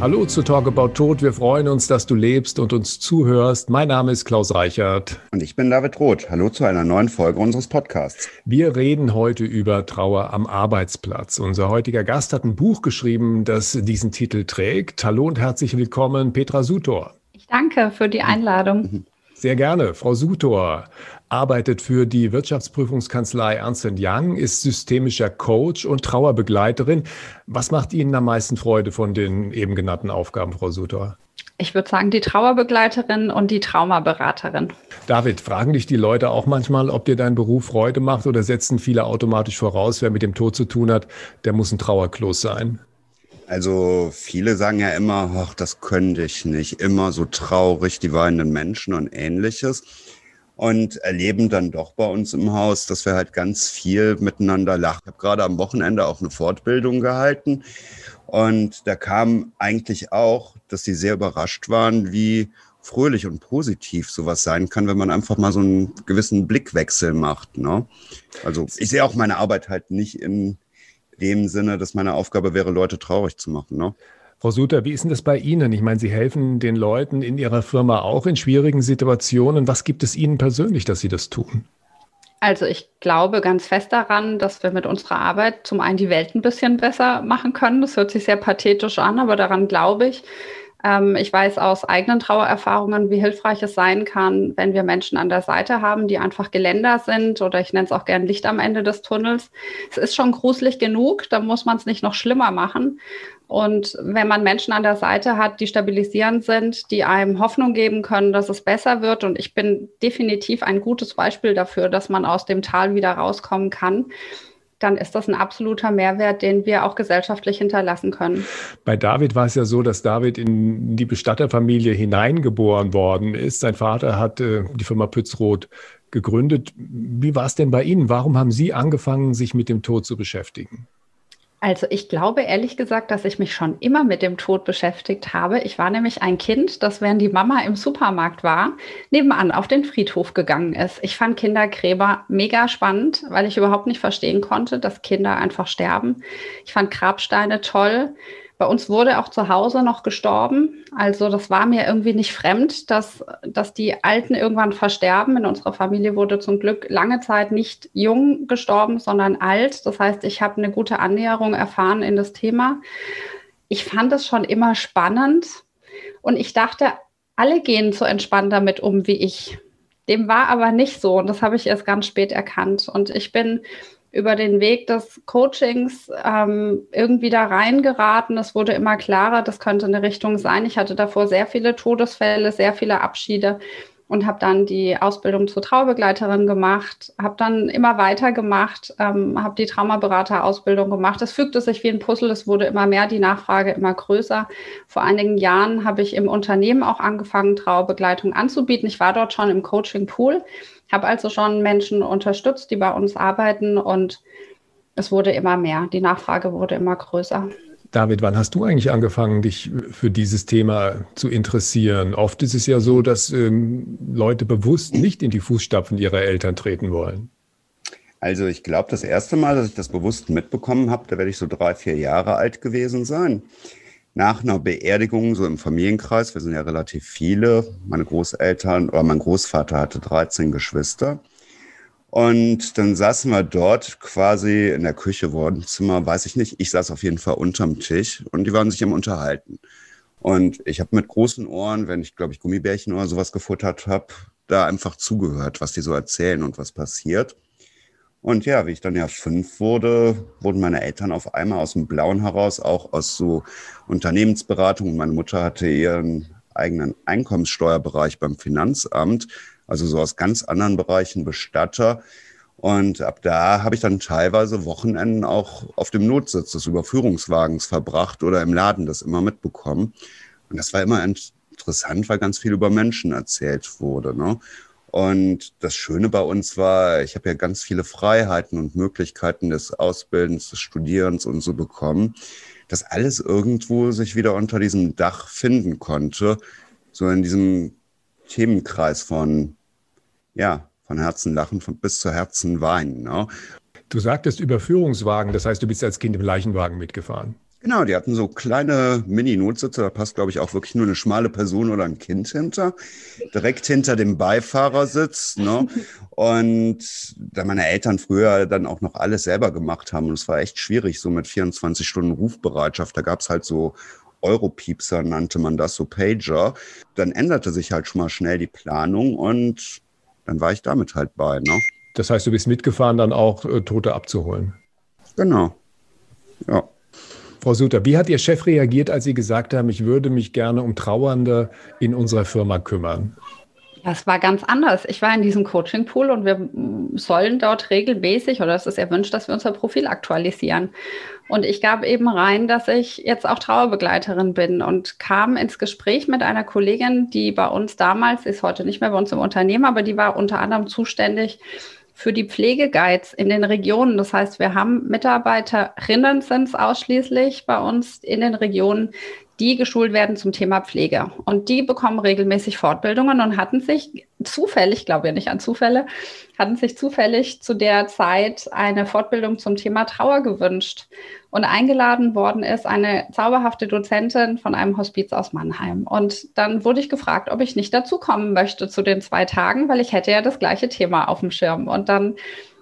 Hallo zu Talk About Tod. Wir freuen uns, dass du lebst und uns zuhörst. Mein Name ist Klaus Reichert. Und ich bin David Roth. Hallo zu einer neuen Folge unseres Podcasts. Wir reden heute über Trauer am Arbeitsplatz. Unser heutiger Gast hat ein Buch geschrieben, das diesen Titel trägt. Hallo und herzlich willkommen, Petra Sutor. Ich danke für die Einladung. Sehr gerne. Frau Sutor arbeitet für die Wirtschaftsprüfungskanzlei Ernst Young, ist systemischer Coach und Trauerbegleiterin. Was macht Ihnen am meisten Freude von den eben genannten Aufgaben, Frau Sutor? Ich würde sagen, die Trauerbegleiterin und die Traumaberaterin. David, fragen dich die Leute auch manchmal, ob dir dein Beruf Freude macht oder setzen viele automatisch voraus, wer mit dem Tod zu tun hat, der muss ein Trauerklos sein? Also viele sagen ja immer, ach, das könnte ich nicht. Immer so traurig, die weinenden Menschen und ähnliches. Und erleben dann doch bei uns im Haus, dass wir halt ganz viel miteinander lachen. Ich habe gerade am Wochenende auch eine Fortbildung gehalten. Und da kam eigentlich auch, dass sie sehr überrascht waren, wie fröhlich und positiv sowas sein kann, wenn man einfach mal so einen gewissen Blickwechsel macht. Ne? Also ich sehe auch meine Arbeit halt nicht in dem Sinne, dass meine Aufgabe wäre, Leute traurig zu machen. Ne? Frau Suter, wie ist denn das bei Ihnen? Ich meine, Sie helfen den Leuten in Ihrer Firma auch in schwierigen Situationen. Was gibt es Ihnen persönlich, dass Sie das tun? Also ich glaube ganz fest daran, dass wir mit unserer Arbeit zum einen die Welt ein bisschen besser machen können. Das hört sich sehr pathetisch an, aber daran glaube ich. Ähm, ich weiß aus eigenen Trauererfahrungen, wie hilfreich es sein kann, wenn wir Menschen an der Seite haben, die einfach Geländer sind oder ich nenne es auch gern Licht am Ende des Tunnels. Es ist schon gruselig genug, da muss man es nicht noch schlimmer machen. Und wenn man Menschen an der Seite hat, die stabilisierend sind, die einem Hoffnung geben können, dass es besser wird, und ich bin definitiv ein gutes Beispiel dafür, dass man aus dem Tal wieder rauskommen kann, dann ist das ein absoluter Mehrwert, den wir auch gesellschaftlich hinterlassen können. Bei David war es ja so, dass David in die Bestatterfamilie hineingeboren worden ist. Sein Vater hat äh, die Firma Pützroth gegründet. Wie war es denn bei Ihnen? Warum haben Sie angefangen, sich mit dem Tod zu beschäftigen? Also ich glaube ehrlich gesagt, dass ich mich schon immer mit dem Tod beschäftigt habe. Ich war nämlich ein Kind, das während die Mama im Supermarkt war, nebenan auf den Friedhof gegangen ist. Ich fand Kindergräber mega spannend, weil ich überhaupt nicht verstehen konnte, dass Kinder einfach sterben. Ich fand Grabsteine toll. Bei uns wurde auch zu Hause noch gestorben. Also das war mir irgendwie nicht fremd, dass, dass die Alten irgendwann versterben. In unserer Familie wurde zum Glück lange Zeit nicht jung gestorben, sondern alt. Das heißt, ich habe eine gute Annäherung erfahren in das Thema. Ich fand es schon immer spannend und ich dachte, alle gehen so entspannt damit um wie ich. Dem war aber nicht so und das habe ich erst ganz spät erkannt. Und ich bin über den Weg des Coachings ähm, irgendwie da reingeraten. Es wurde immer klarer, das könnte eine Richtung sein. Ich hatte davor sehr viele Todesfälle, sehr viele Abschiede und habe dann die Ausbildung zur Traubegleiterin gemacht, habe dann immer weiter gemacht, ähm, habe die Traumaberaterausbildung gemacht. Es fügte sich wie ein Puzzle, es wurde immer mehr, die Nachfrage immer größer. Vor einigen Jahren habe ich im Unternehmen auch angefangen, Traubegleitung anzubieten. Ich war dort schon im Coaching-Pool habe also schon Menschen unterstützt, die bei uns arbeiten und es wurde immer mehr. Die Nachfrage wurde immer größer. David, wann hast du eigentlich angefangen, dich für dieses Thema zu interessieren? Oft ist es ja so, dass ähm, Leute bewusst nicht in die Fußstapfen ihrer Eltern treten wollen. Also ich glaube, das erste Mal, dass ich das bewusst mitbekommen habe, da werde ich so drei, vier Jahre alt gewesen sein nach einer Beerdigung, so im Familienkreis, wir sind ja relativ viele, meine Großeltern oder mein Großvater hatte 13 Geschwister. Und dann saßen wir dort quasi in der Küche, Wohnzimmer, weiß ich nicht. Ich saß auf jeden Fall unterm Tisch und die waren sich am Unterhalten. Und ich habe mit großen Ohren, wenn ich, glaube ich, Gummibärchen oder sowas gefuttert habe, da einfach zugehört, was die so erzählen und was passiert. Und ja, wie ich dann ja fünf wurde, wurden meine Eltern auf einmal aus dem Blauen heraus, auch aus so Unternehmensberatung. Meine Mutter hatte ihren eigenen Einkommenssteuerbereich beim Finanzamt, also so aus ganz anderen Bereichen Bestatter. Und ab da habe ich dann teilweise Wochenenden auch auf dem Notsitz des Überführungswagens verbracht oder im Laden das immer mitbekommen. Und das war immer interessant, weil ganz viel über Menschen erzählt wurde. Ne? Und das Schöne bei uns war, ich habe ja ganz viele Freiheiten und Möglichkeiten des Ausbildens, des Studierens und so bekommen, dass alles irgendwo sich wieder unter diesem Dach finden konnte, so in diesem Themenkreis von, ja, von Herzen lachen von, bis zu Herzen weinen. Ne? Du sagtest Überführungswagen, das heißt, du bist als Kind im Leichenwagen mitgefahren. Genau, die hatten so kleine Mini-Notsitze, da passt, glaube ich, auch wirklich nur eine schmale Person oder ein Kind hinter, direkt hinter dem Beifahrersitz. Ne? Und da meine Eltern früher dann auch noch alles selber gemacht haben, und es war echt schwierig, so mit 24 Stunden Rufbereitschaft, da gab es halt so Europiepser, nannte man das, so Pager. Dann änderte sich halt schon mal schnell die Planung und dann war ich damit halt bei. Ne? Das heißt, du bist mitgefahren, dann auch äh, Tote abzuholen. Genau. Ja. Frau Suter, wie hat Ihr Chef reagiert, als Sie gesagt haben, ich würde mich gerne um Trauernde in unserer Firma kümmern? Das war ganz anders. Ich war in diesem Coaching-Pool und wir sollen dort regelmäßig, oder es ist erwünscht, dass wir unser Profil aktualisieren. Und ich gab eben rein, dass ich jetzt auch Trauerbegleiterin bin und kam ins Gespräch mit einer Kollegin, die bei uns damals, ist heute nicht mehr bei uns im Unternehmen, aber die war unter anderem zuständig für die Pflegeguides in den Regionen. Das heißt, wir haben Mitarbeiterinnen sind es ausschließlich bei uns in den Regionen, die geschult werden zum Thema Pflege. Und die bekommen regelmäßig Fortbildungen und hatten sich zufällig, glaube ich nicht an Zufälle, hatten sich zufällig zu der Zeit eine Fortbildung zum Thema Trauer gewünscht. Und eingeladen worden ist eine zauberhafte Dozentin von einem Hospiz aus Mannheim. Und dann wurde ich gefragt, ob ich nicht dazukommen möchte zu den zwei Tagen, weil ich hätte ja das gleiche Thema auf dem Schirm. Und dann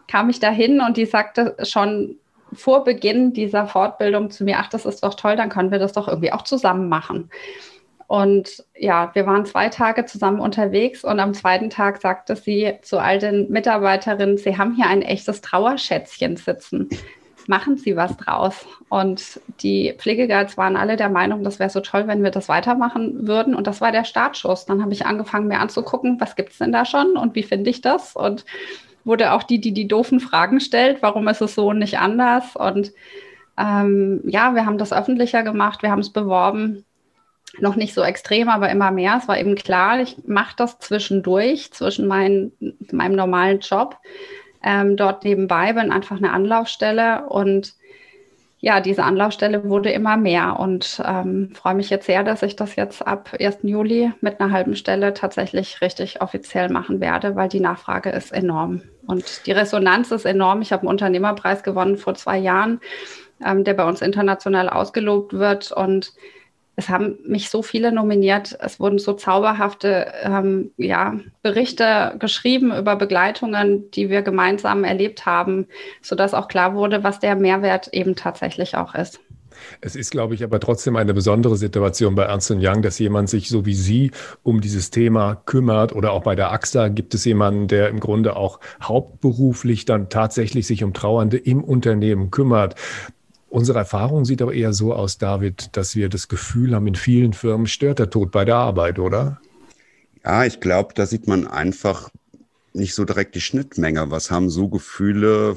kam ich dahin und die sagte schon vor Beginn dieser Fortbildung zu mir, ach, das ist doch toll, dann können wir das doch irgendwie auch zusammen machen. Und ja, wir waren zwei Tage zusammen unterwegs und am zweiten Tag sagte sie zu all den Mitarbeiterinnen, sie haben hier ein echtes Trauerschätzchen sitzen machen Sie was draus. Und die Pflegeguides waren alle der Meinung, das wäre so toll, wenn wir das weitermachen würden. Und das war der Startschuss. Dann habe ich angefangen, mir anzugucken, was gibt es denn da schon und wie finde ich das? Und wurde auch die, die die doofen Fragen stellt, warum ist es so und nicht anders? Und ähm, ja, wir haben das öffentlicher gemacht, wir haben es beworben. Noch nicht so extrem, aber immer mehr. Es war eben klar, ich mache das zwischendurch, zwischen mein, meinem normalen Job ähm, dort nebenbei, bin einfach eine Anlaufstelle und ja, diese Anlaufstelle wurde immer mehr und ähm, freue mich jetzt sehr, dass ich das jetzt ab 1. Juli mit einer halben Stelle tatsächlich richtig offiziell machen werde, weil die Nachfrage ist enorm und die Resonanz ist enorm. Ich habe einen Unternehmerpreis gewonnen vor zwei Jahren, ähm, der bei uns international ausgelobt wird und es haben mich so viele nominiert. Es wurden so zauberhafte ähm, ja, Berichte geschrieben über Begleitungen, die wir gemeinsam erlebt haben, sodass auch klar wurde, was der Mehrwert eben tatsächlich auch ist. Es ist, glaube ich, aber trotzdem eine besondere Situation bei Ernst Young, dass jemand sich so wie Sie um dieses Thema kümmert oder auch bei der AXA gibt es jemanden, der im Grunde auch hauptberuflich dann tatsächlich sich um Trauernde im Unternehmen kümmert. Unsere Erfahrung sieht aber eher so aus, David, dass wir das Gefühl haben, in vielen Firmen stört der Tod bei der Arbeit, oder? Ja, ich glaube, da sieht man einfach nicht so direkt die Schnittmenge. Was haben so Gefühle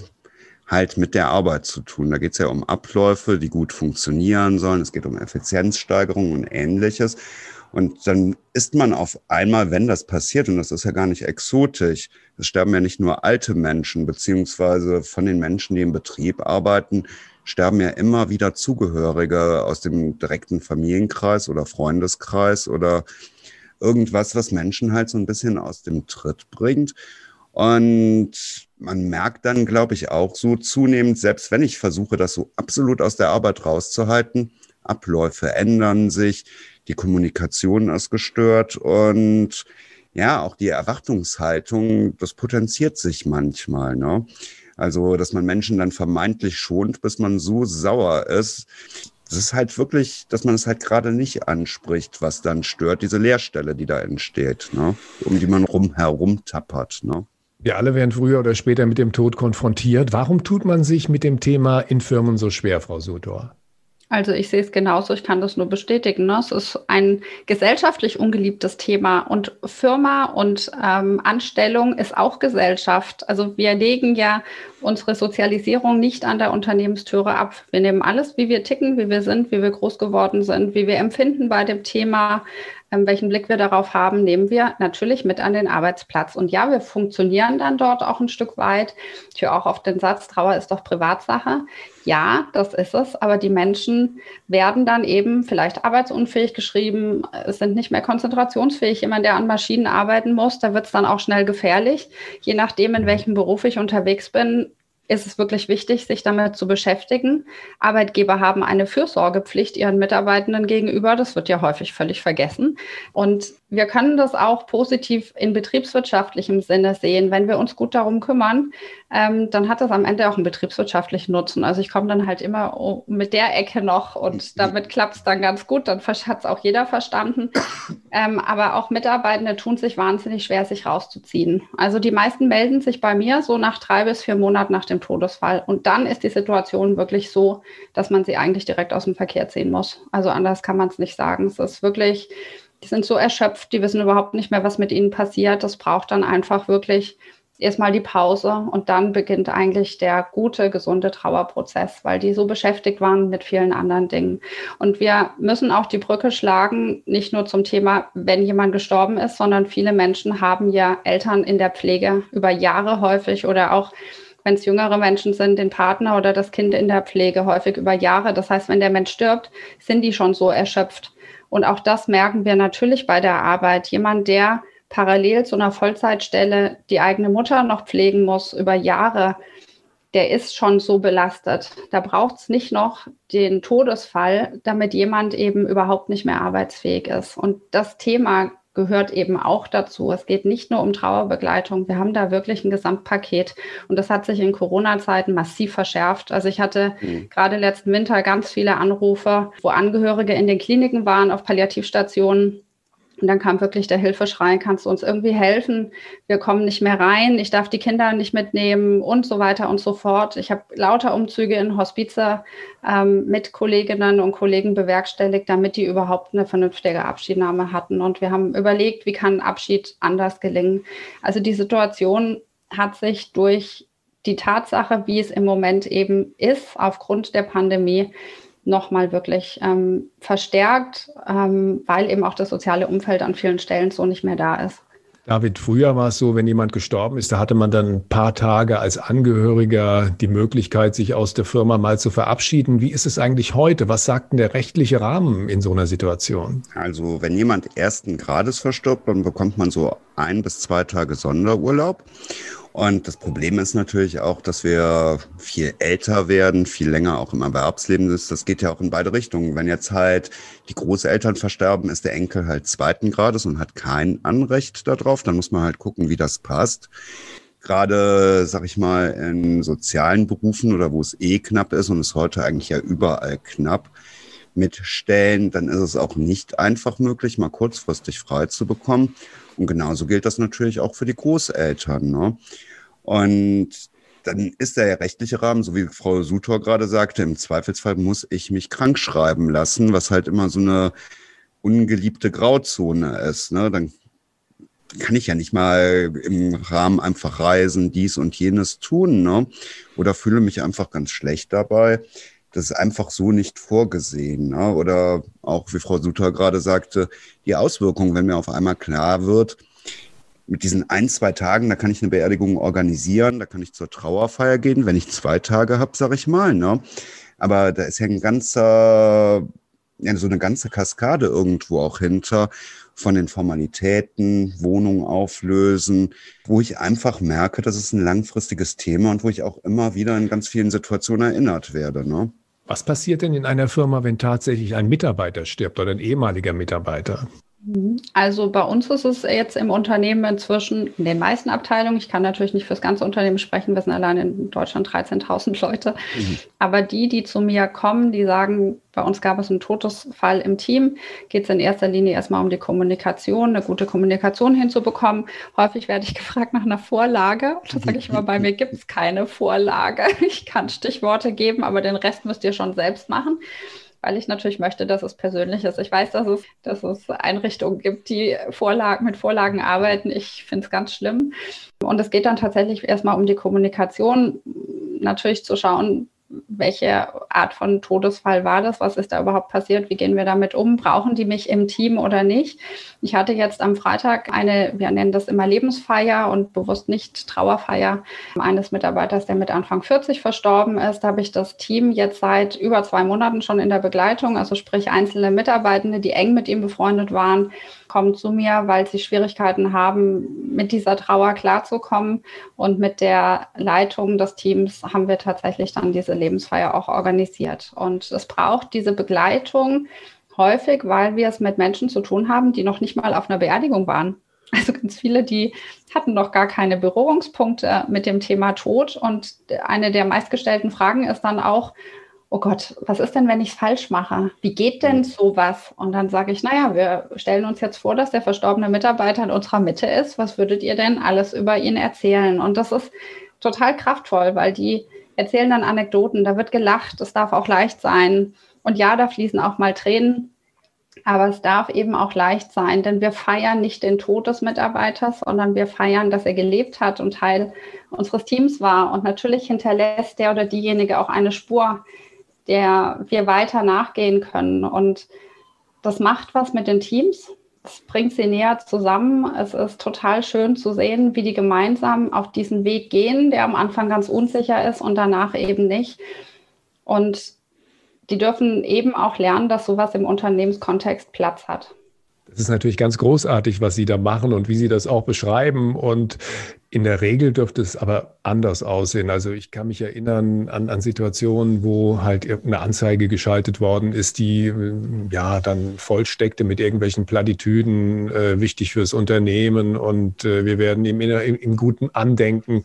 halt mit der Arbeit zu tun? Da geht es ja um Abläufe, die gut funktionieren sollen. Es geht um Effizienzsteigerung und ähnliches. Und dann ist man auf einmal, wenn das passiert, und das ist ja gar nicht exotisch, es sterben ja nicht nur alte Menschen, beziehungsweise von den Menschen, die im Betrieb arbeiten, sterben ja immer wieder Zugehörige aus dem direkten Familienkreis oder Freundeskreis oder irgendwas, was Menschen halt so ein bisschen aus dem Tritt bringt. Und man merkt dann, glaube ich, auch so zunehmend, selbst wenn ich versuche, das so absolut aus der Arbeit rauszuhalten, Abläufe ändern sich, die Kommunikation ist gestört und ja, auch die Erwartungshaltung, das potenziert sich manchmal. Ne? Also, dass man Menschen dann vermeintlich schont, bis man so sauer ist. Das ist halt wirklich, dass man es halt gerade nicht anspricht, was dann stört, diese Leerstelle, die da entsteht, ne? um die man rum herum tappert. Ne? Wir alle werden früher oder später mit dem Tod konfrontiert. Warum tut man sich mit dem Thema in Firmen so schwer, Frau Sudor? Also ich sehe es genauso, ich kann das nur bestätigen. Ne? Es ist ein gesellschaftlich ungeliebtes Thema und Firma und ähm, Anstellung ist auch Gesellschaft. Also wir legen ja unsere Sozialisierung nicht an der Unternehmenstüre ab. Wir nehmen alles, wie wir ticken, wie wir sind, wie wir groß geworden sind, wie wir empfinden bei dem Thema, welchen Blick wir darauf haben, nehmen wir natürlich mit an den Arbeitsplatz. Und ja, wir funktionieren dann dort auch ein Stück weit. Ich höre auch auf den Satz, Trauer ist doch Privatsache. Ja, das ist es, aber die Menschen werden dann eben vielleicht arbeitsunfähig geschrieben, sind nicht mehr konzentrationsfähig. Jemand, der an Maschinen arbeiten muss, da wird es dann auch schnell gefährlich. Je nachdem, in welchem Beruf ich unterwegs bin, ist es wirklich wichtig, sich damit zu beschäftigen. Arbeitgeber haben eine Fürsorgepflicht ihren Mitarbeitenden gegenüber. Das wird ja häufig völlig vergessen. Und wir können das auch positiv in betriebswirtschaftlichem Sinne sehen. Wenn wir uns gut darum kümmern, ähm, dann hat das am Ende auch einen betriebswirtschaftlichen Nutzen. Also ich komme dann halt immer mit der Ecke noch und damit klappt es dann ganz gut. Dann hat es auch jeder verstanden. Ähm, aber auch Mitarbeitende tun sich wahnsinnig schwer, sich rauszuziehen. Also die meisten melden sich bei mir so nach drei bis vier Monaten nach dem dem Todesfall. Und dann ist die Situation wirklich so, dass man sie eigentlich direkt aus dem Verkehr ziehen muss. Also anders kann man es nicht sagen. Es ist wirklich, die sind so erschöpft, die wissen überhaupt nicht mehr, was mit ihnen passiert. Das braucht dann einfach wirklich erstmal die Pause und dann beginnt eigentlich der gute, gesunde Trauerprozess, weil die so beschäftigt waren mit vielen anderen Dingen. Und wir müssen auch die Brücke schlagen, nicht nur zum Thema, wenn jemand gestorben ist, sondern viele Menschen haben ja Eltern in der Pflege über Jahre häufig oder auch wenn es jüngere Menschen sind, den Partner oder das Kind in der Pflege, häufig über Jahre. Das heißt, wenn der Mensch stirbt, sind die schon so erschöpft. Und auch das merken wir natürlich bei der Arbeit. Jemand, der parallel zu einer Vollzeitstelle die eigene Mutter noch pflegen muss über Jahre, der ist schon so belastet. Da braucht es nicht noch den Todesfall, damit jemand eben überhaupt nicht mehr arbeitsfähig ist. Und das Thema gehört eben auch dazu. Es geht nicht nur um Trauerbegleitung. Wir haben da wirklich ein Gesamtpaket. Und das hat sich in Corona-Zeiten massiv verschärft. Also ich hatte mhm. gerade letzten Winter ganz viele Anrufe, wo Angehörige in den Kliniken waren, auf Palliativstationen und dann kam wirklich der Hilfeschrei, kannst du uns irgendwie helfen? Wir kommen nicht mehr rein, ich darf die Kinder nicht mitnehmen und so weiter und so fort. Ich habe lauter Umzüge in Hospize ähm, mit Kolleginnen und Kollegen bewerkstelligt, damit die überhaupt eine vernünftige Abschiednahme hatten. Und wir haben überlegt, wie kann Abschied anders gelingen. Also die Situation hat sich durch die Tatsache, wie es im Moment eben ist, aufgrund der Pandemie, nochmal wirklich ähm, verstärkt, ähm, weil eben auch das soziale Umfeld an vielen Stellen so nicht mehr da ist. David, früher war es so, wenn jemand gestorben ist, da hatte man dann ein paar Tage als Angehöriger die Möglichkeit, sich aus der Firma mal zu verabschieden. Wie ist es eigentlich heute? Was sagt denn der rechtliche Rahmen in so einer Situation? Also, wenn jemand ersten Grades verstirbt, dann bekommt man so ein bis zwei Tage Sonderurlaub. Und das Problem ist natürlich auch, dass wir viel älter werden, viel länger auch im Erwerbsleben ist. Das geht ja auch in beide Richtungen. Wenn jetzt halt die Großeltern versterben, ist der Enkel halt zweiten Grades und hat kein Anrecht darauf. Dann muss man halt gucken, wie das passt. Gerade, sag ich mal, in sozialen Berufen oder wo es eh knapp ist und es heute eigentlich ja überall knapp mit Stellen, dann ist es auch nicht einfach möglich, mal kurzfristig frei zu bekommen. Und genauso gilt das natürlich auch für die Großeltern. Ne? Und dann ist der rechtliche Rahmen, so wie Frau Sutor gerade sagte, im Zweifelsfall muss ich mich krank schreiben lassen, was halt immer so eine ungeliebte Grauzone ist. Ne? Dann kann ich ja nicht mal im Rahmen einfach reisen, dies und jenes tun, ne? Oder fühle mich einfach ganz schlecht dabei. Das ist einfach so nicht vorgesehen. Ne? Oder auch, wie Frau Suter gerade sagte, die Auswirkungen, wenn mir auf einmal klar wird, mit diesen ein, zwei Tagen, da kann ich eine Beerdigung organisieren, da kann ich zur Trauerfeier gehen, wenn ich zwei Tage habe, sage ich mal. Ne? Aber da ist ja ein ganzer, ja, so eine ganze Kaskade irgendwo auch hinter von den Formalitäten, Wohnung auflösen, wo ich einfach merke, das ist ein langfristiges Thema und wo ich auch immer wieder in ganz vielen Situationen erinnert werde. Ne? Was passiert denn in einer Firma, wenn tatsächlich ein Mitarbeiter stirbt oder ein ehemaliger Mitarbeiter? Mhm. Also bei uns ist es jetzt im Unternehmen inzwischen, in den meisten Abteilungen, ich kann natürlich nicht für das ganze Unternehmen sprechen, wir sind allein in Deutschland 13.000 Leute, mhm. aber die, die zu mir kommen, die sagen, bei uns gab es einen Todesfall im Team, geht es in erster Linie erstmal um die Kommunikation, eine gute Kommunikation hinzubekommen. Häufig werde ich gefragt nach einer Vorlage. Da sage ich immer, bei mir gibt es keine Vorlage. Ich kann Stichworte geben, aber den Rest müsst ihr schon selbst machen weil ich natürlich möchte, dass es persönlich ist. Ich weiß, dass es, dass es Einrichtungen gibt, die Vorlagen, mit Vorlagen arbeiten. Ich finde es ganz schlimm. Und es geht dann tatsächlich erstmal um die Kommunikation, natürlich zu schauen, welche Art von Todesfall war das? Was ist da überhaupt passiert? Wie gehen wir damit um? Brauchen die mich im Team oder nicht? Ich hatte jetzt am Freitag eine, wir nennen das immer Lebensfeier und bewusst nicht Trauerfeier eines Mitarbeiters, der mit Anfang 40 verstorben ist. Da habe ich das Team jetzt seit über zwei Monaten schon in der Begleitung, also sprich einzelne Mitarbeitende, die eng mit ihm befreundet waren, kommen zu mir, weil sie Schwierigkeiten haben, mit dieser Trauer klarzukommen. Und mit der Leitung des Teams haben wir tatsächlich dann diese Lebensfeier auch organisiert. Und es braucht diese Begleitung häufig, weil wir es mit Menschen zu tun haben, die noch nicht mal auf einer Beerdigung waren. Also ganz viele, die hatten noch gar keine Berührungspunkte mit dem Thema Tod. Und eine der meistgestellten Fragen ist dann auch, oh Gott, was ist denn, wenn ich es falsch mache? Wie geht denn sowas? Und dann sage ich, naja, wir stellen uns jetzt vor, dass der verstorbene Mitarbeiter in unserer Mitte ist. Was würdet ihr denn alles über ihn erzählen? Und das ist total kraftvoll, weil die erzählen dann Anekdoten, da wird gelacht, es darf auch leicht sein. Und ja, da fließen auch mal Tränen. Aber es darf eben auch leicht sein, denn wir feiern nicht den Tod des Mitarbeiters, sondern wir feiern, dass er gelebt hat und Teil unseres Teams war. Und natürlich hinterlässt der oder diejenige auch eine Spur, der wir weiter nachgehen können. Und das macht was mit den Teams. Bringt sie näher zusammen. Es ist total schön zu sehen, wie die gemeinsam auf diesen Weg gehen, der am Anfang ganz unsicher ist und danach eben nicht. Und die dürfen eben auch lernen, dass sowas im Unternehmenskontext Platz hat. Das ist natürlich ganz großartig, was Sie da machen und wie Sie das auch beschreiben. Und in der Regel dürfte es aber anders aussehen. Also ich kann mich erinnern an, an Situationen, wo halt irgendeine Anzeige geschaltet worden ist, die äh, ja dann vollsteckte mit irgendwelchen Plattitüden, äh, wichtig fürs Unternehmen und äh, wir werden im, im, im guten Andenken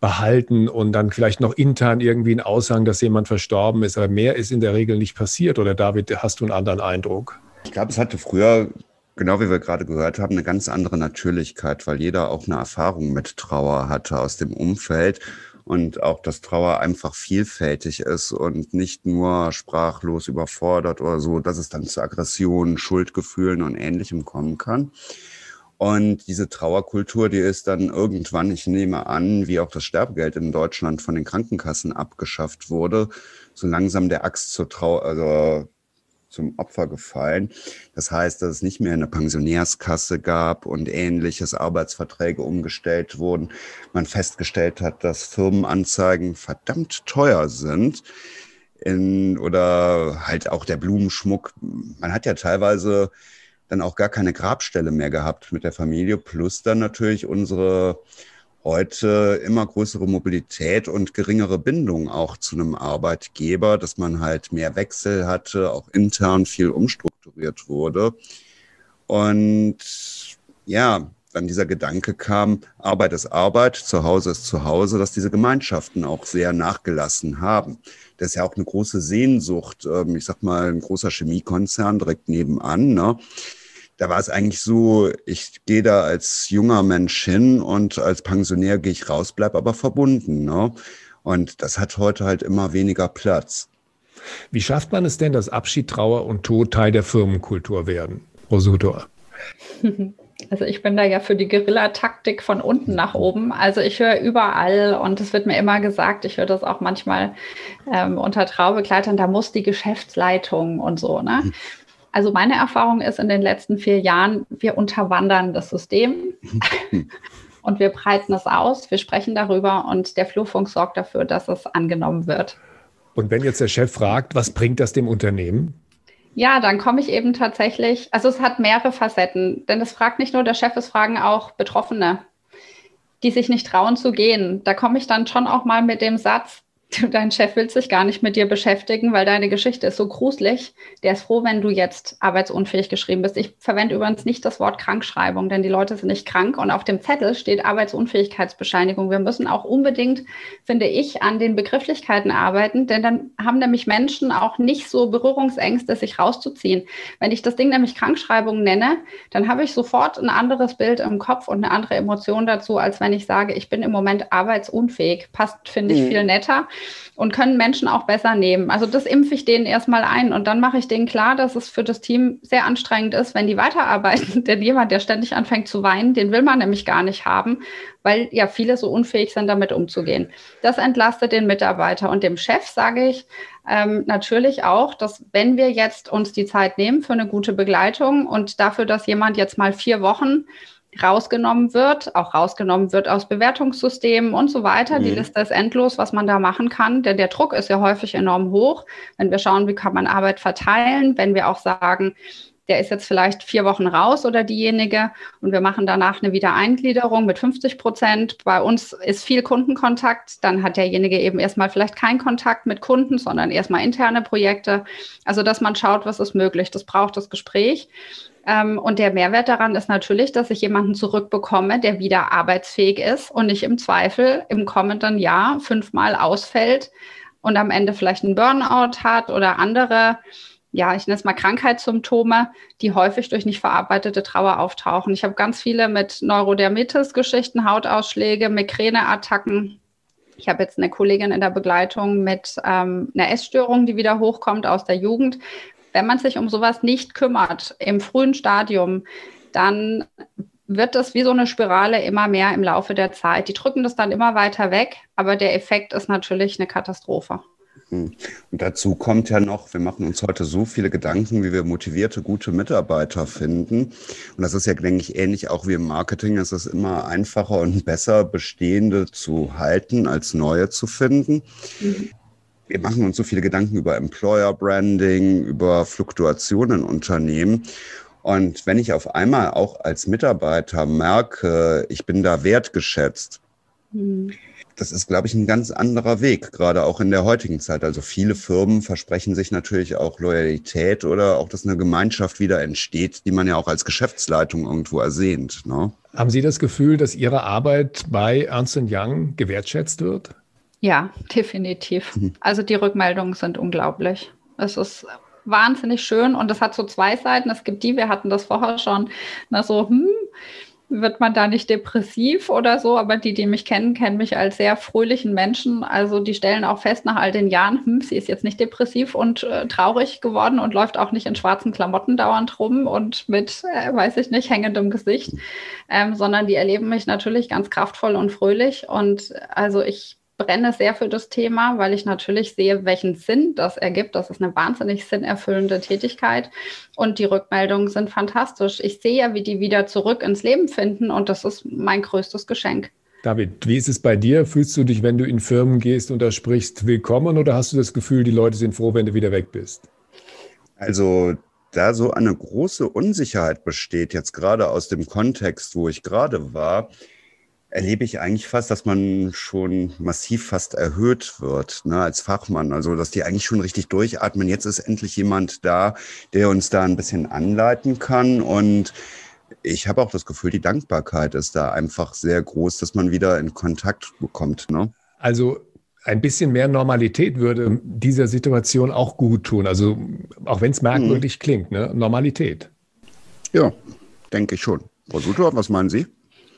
behalten und dann vielleicht noch intern irgendwie ein Aushang, dass jemand verstorben ist. Aber mehr ist in der Regel nicht passiert. Oder David, hast du einen anderen Eindruck? Ich glaube, es hatte früher, genau wie wir gerade gehört haben, eine ganz andere Natürlichkeit, weil jeder auch eine Erfahrung mit Trauer hatte aus dem Umfeld und auch, dass Trauer einfach vielfältig ist und nicht nur sprachlos überfordert oder so, dass es dann zu Aggressionen, Schuldgefühlen und Ähnlichem kommen kann. Und diese Trauerkultur, die ist dann irgendwann, ich nehme an, wie auch das Sterbegeld in Deutschland von den Krankenkassen abgeschafft wurde, so langsam der Axt zur Trauer, also zum Opfer gefallen. Das heißt, dass es nicht mehr eine Pensionärskasse gab und ähnliches Arbeitsverträge umgestellt wurden. Man festgestellt hat, dass Firmenanzeigen verdammt teuer sind. In, oder halt auch der Blumenschmuck. Man hat ja teilweise dann auch gar keine Grabstelle mehr gehabt mit der Familie, plus dann natürlich unsere heute immer größere Mobilität und geringere Bindung auch zu einem Arbeitgeber, dass man halt mehr Wechsel hatte, auch intern viel umstrukturiert wurde. Und ja, dann dieser Gedanke kam, Arbeit ist Arbeit, zu Hause ist zu Hause, dass diese Gemeinschaften auch sehr nachgelassen haben. Das ist ja auch eine große Sehnsucht. Ähm, ich sag mal, ein großer Chemiekonzern direkt nebenan. Ne? Da war es eigentlich so, ich gehe da als junger Mensch hin und als Pensionär gehe ich raus, bleib aber verbunden. Ne? Und das hat heute halt immer weniger Platz. Wie schafft man es denn, dass Abschied, Trauer und Tod Teil der Firmenkultur werden? Rosudor. Also ich bin da ja für die Guerillataktik von unten nach oben. Also ich höre überall und es wird mir immer gesagt, ich höre das auch manchmal ähm, unter Traubegleitern, da muss die Geschäftsleitung und so. Ne? Also meine Erfahrung ist in den letzten vier Jahren, wir unterwandern das System und wir breiten es aus, wir sprechen darüber und der Flurfunk sorgt dafür, dass es angenommen wird. Und wenn jetzt der Chef fragt, was bringt das dem Unternehmen? Ja, dann komme ich eben tatsächlich, also es hat mehrere Facetten, denn es fragt nicht nur der Chef, es fragen auch Betroffene, die sich nicht trauen zu gehen. Da komme ich dann schon auch mal mit dem Satz, dein Chef will sich gar nicht mit dir beschäftigen, weil deine Geschichte ist so gruselig. Der ist froh, wenn du jetzt arbeitsunfähig geschrieben bist. Ich verwende übrigens nicht das Wort Krankschreibung, denn die Leute sind nicht krank und auf dem Zettel steht Arbeitsunfähigkeitsbescheinigung. Wir müssen auch unbedingt, finde ich, an den Begrifflichkeiten arbeiten, denn dann haben nämlich Menschen auch nicht so Berührungsängste, sich rauszuziehen. Wenn ich das Ding nämlich Krankschreibung nenne, dann habe ich sofort ein anderes Bild im Kopf und eine andere Emotion dazu, als wenn ich sage, ich bin im Moment arbeitsunfähig. Passt, finde ich, mhm. viel netter und können Menschen auch besser nehmen. Also das impfe ich denen erstmal ein und dann mache ich denen klar, dass es für das Team sehr anstrengend ist, wenn die weiterarbeiten. Denn jemand, der ständig anfängt zu weinen, den will man nämlich gar nicht haben, weil ja viele so unfähig sind, damit umzugehen. Das entlastet den Mitarbeiter und dem Chef sage ich ähm, natürlich auch, dass wenn wir jetzt uns die Zeit nehmen für eine gute Begleitung und dafür, dass jemand jetzt mal vier Wochen rausgenommen wird, auch rausgenommen wird aus Bewertungssystemen und so weiter. Mhm. Die Liste ist endlos, was man da machen kann, denn der Druck ist ja häufig enorm hoch. Wenn wir schauen, wie kann man Arbeit verteilen, wenn wir auch sagen, der ist jetzt vielleicht vier Wochen raus oder diejenige und wir machen danach eine Wiedereingliederung mit 50 Prozent. Bei uns ist viel Kundenkontakt, dann hat derjenige eben erstmal vielleicht keinen Kontakt mit Kunden, sondern erstmal interne Projekte. Also, dass man schaut, was ist möglich. Das braucht das Gespräch. Ähm, und der Mehrwert daran ist natürlich, dass ich jemanden zurückbekomme, der wieder arbeitsfähig ist und nicht im Zweifel im kommenden Jahr fünfmal ausfällt und am Ende vielleicht einen Burnout hat oder andere, ja, ich nenne es mal Krankheitssymptome, die häufig durch nicht verarbeitete Trauer auftauchen. Ich habe ganz viele mit Neurodermitis-Geschichten, Hautausschläge, Migräneattacken. Ich habe jetzt eine Kollegin in der Begleitung mit ähm, einer Essstörung, die wieder hochkommt aus der Jugend wenn man sich um sowas nicht kümmert im frühen Stadium, dann wird das wie so eine Spirale immer mehr im Laufe der Zeit. Die drücken das dann immer weiter weg, aber der Effekt ist natürlich eine Katastrophe. Hm. Und dazu kommt ja noch, wir machen uns heute so viele Gedanken, wie wir motivierte, gute Mitarbeiter finden. Und das ist ja, denke ich, ähnlich auch wie im Marketing. Es ist immer einfacher und besser, bestehende zu halten, als neue zu finden. Mhm wir machen uns so viele Gedanken über Employer Branding, über Fluktuationen in Unternehmen. Und wenn ich auf einmal auch als Mitarbeiter merke, ich bin da wertgeschätzt, mhm. das ist, glaube ich, ein ganz anderer Weg, gerade auch in der heutigen Zeit. Also viele Firmen versprechen sich natürlich auch Loyalität oder auch, dass eine Gemeinschaft wieder entsteht, die man ja auch als Geschäftsleitung irgendwo ersehnt. Ne? Haben Sie das Gefühl, dass Ihre Arbeit bei Ernst Young gewertschätzt wird? Ja, definitiv. Mhm. Also die Rückmeldungen sind unglaublich. Es ist wahnsinnig schön und es hat so zwei Seiten. Es gibt die, wir hatten das vorher schon, na so, hm, wird man da nicht depressiv oder so, aber die, die mich kennen, kennen mich als sehr fröhlichen Menschen. Also die stellen auch fest nach all den Jahren, hm, sie ist jetzt nicht depressiv und äh, traurig geworden und läuft auch nicht in schwarzen Klamotten dauernd rum und mit, äh, weiß ich nicht, hängendem Gesicht, ähm, sondern die erleben mich natürlich ganz kraftvoll und fröhlich. Und also ich brenne sehr für das Thema, weil ich natürlich sehe, welchen Sinn das ergibt. Das ist eine wahnsinnig sinnerfüllende Tätigkeit und die Rückmeldungen sind fantastisch. Ich sehe ja, wie die wieder zurück ins Leben finden und das ist mein größtes Geschenk. David, wie ist es bei dir? Fühlst du dich, wenn du in Firmen gehst und da sprichst, willkommen oder hast du das Gefühl, die Leute sind froh, wenn du wieder weg bist? Also da so eine große Unsicherheit besteht, jetzt gerade aus dem Kontext, wo ich gerade war, erlebe ich eigentlich fast, dass man schon massiv fast erhöht wird ne, als Fachmann. Also dass die eigentlich schon richtig durchatmen. Jetzt ist endlich jemand da, der uns da ein bisschen anleiten kann. Und ich habe auch das Gefühl, die Dankbarkeit ist da einfach sehr groß, dass man wieder in Kontakt bekommt. Ne? Also ein bisschen mehr Normalität würde dieser Situation auch gut tun. Also auch wenn es merkwürdig hm. klingt, ne? Normalität. Ja, denke ich schon. Frau Sutor, was meinen Sie?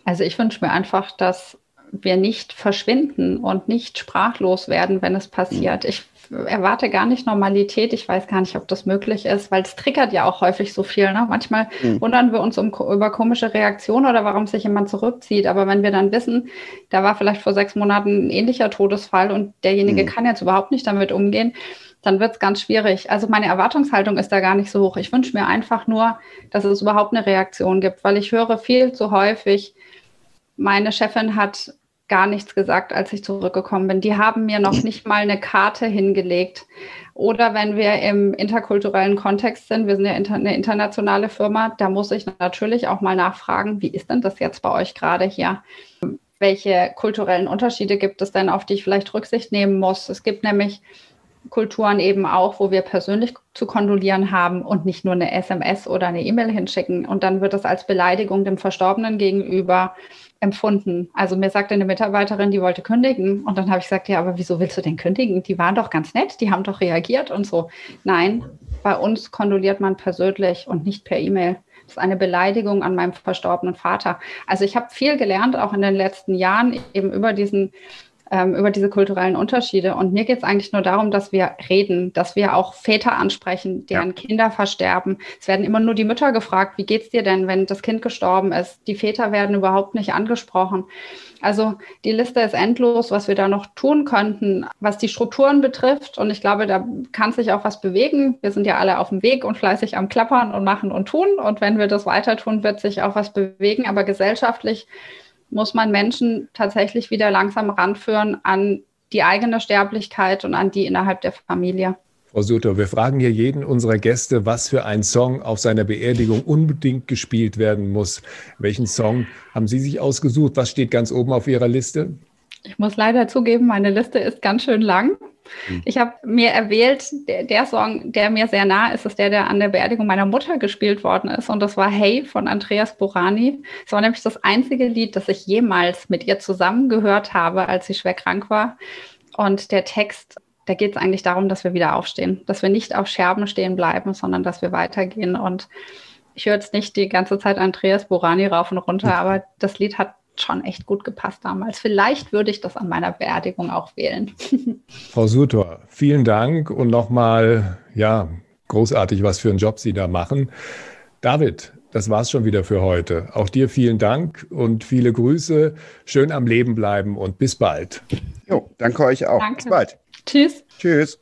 Also ich wünsche mir einfach, dass wir nicht verschwinden und nicht sprachlos werden, wenn es passiert. Ich erwarte gar nicht Normalität. Ich weiß gar nicht, ob das möglich ist, weil es triggert ja auch häufig so viel. Ne? Manchmal mhm. wundern wir uns um, über komische Reaktionen oder warum sich jemand zurückzieht. Aber wenn wir dann wissen, da war vielleicht vor sechs Monaten ein ähnlicher Todesfall und derjenige mhm. kann jetzt überhaupt nicht damit umgehen, dann wird es ganz schwierig. Also meine Erwartungshaltung ist da gar nicht so hoch. Ich wünsche mir einfach nur, dass es überhaupt eine Reaktion gibt, weil ich höre viel zu häufig, meine Chefin hat gar nichts gesagt, als ich zurückgekommen bin. Die haben mir noch nicht mal eine Karte hingelegt. Oder wenn wir im interkulturellen Kontext sind, wir sind ja eine internationale Firma, da muss ich natürlich auch mal nachfragen, wie ist denn das jetzt bei euch gerade hier? Welche kulturellen Unterschiede gibt es denn, auf die ich vielleicht Rücksicht nehmen muss? Es gibt nämlich Kulturen eben auch, wo wir persönlich zu kondolieren haben und nicht nur eine SMS oder eine E-Mail hinschicken. Und dann wird es als Beleidigung dem Verstorbenen gegenüber empfunden. Also mir sagte eine Mitarbeiterin, die wollte kündigen. Und dann habe ich gesagt, ja, aber wieso willst du denn kündigen? Die waren doch ganz nett, die haben doch reagiert und so. Nein, bei uns kondoliert man persönlich und nicht per E-Mail. Das ist eine Beleidigung an meinem verstorbenen Vater. Also ich habe viel gelernt, auch in den letzten Jahren, eben über diesen ähm, über diese kulturellen Unterschiede. Und mir geht es eigentlich nur darum, dass wir reden, dass wir auch Väter ansprechen, deren ja. Kinder versterben. Es werden immer nur die Mütter gefragt, wie geht's dir denn, wenn das Kind gestorben ist? Die Väter werden überhaupt nicht angesprochen. Also die Liste ist endlos, was wir da noch tun könnten, was die Strukturen betrifft. Und ich glaube, da kann sich auch was bewegen. Wir sind ja alle auf dem Weg und fleißig am Klappern und machen und tun. Und wenn wir das weiter tun, wird sich auch was bewegen. Aber gesellschaftlich muss man Menschen tatsächlich wieder langsam ranführen an die eigene Sterblichkeit und an die innerhalb der Familie. Frau Sutter, wir fragen hier jeden unserer Gäste, was für ein Song auf seiner Beerdigung unbedingt gespielt werden muss. Welchen Song haben Sie sich ausgesucht? Was steht ganz oben auf Ihrer Liste? Ich muss leider zugeben, meine Liste ist ganz schön lang. Hm. Ich habe mir erwählt, der, der, Song, der mir sehr nah ist, ist der, der an der Beerdigung meiner Mutter gespielt worden ist. Und das war Hey von Andreas Borani. Es war nämlich das einzige Lied, das ich jemals mit ihr zusammen gehört habe, als sie schwer krank war. Und der Text da geht es eigentlich darum, dass wir wieder aufstehen, dass wir nicht auf Scherben stehen bleiben, sondern dass wir weitergehen. Und ich höre jetzt nicht die ganze Zeit Andreas Borani rauf und runter, aber das Lied hat schon echt gut gepasst damals. Vielleicht würde ich das an meiner Beerdigung auch wählen. Frau Sutor, vielen Dank und nochmal, ja, großartig, was für einen Job Sie da machen. David, das war's schon wieder für heute. Auch dir vielen Dank und viele Grüße. Schön am Leben bleiben und bis bald. Jo, danke euch auch. Danke. Bis bald. Tschüss. Tschüss.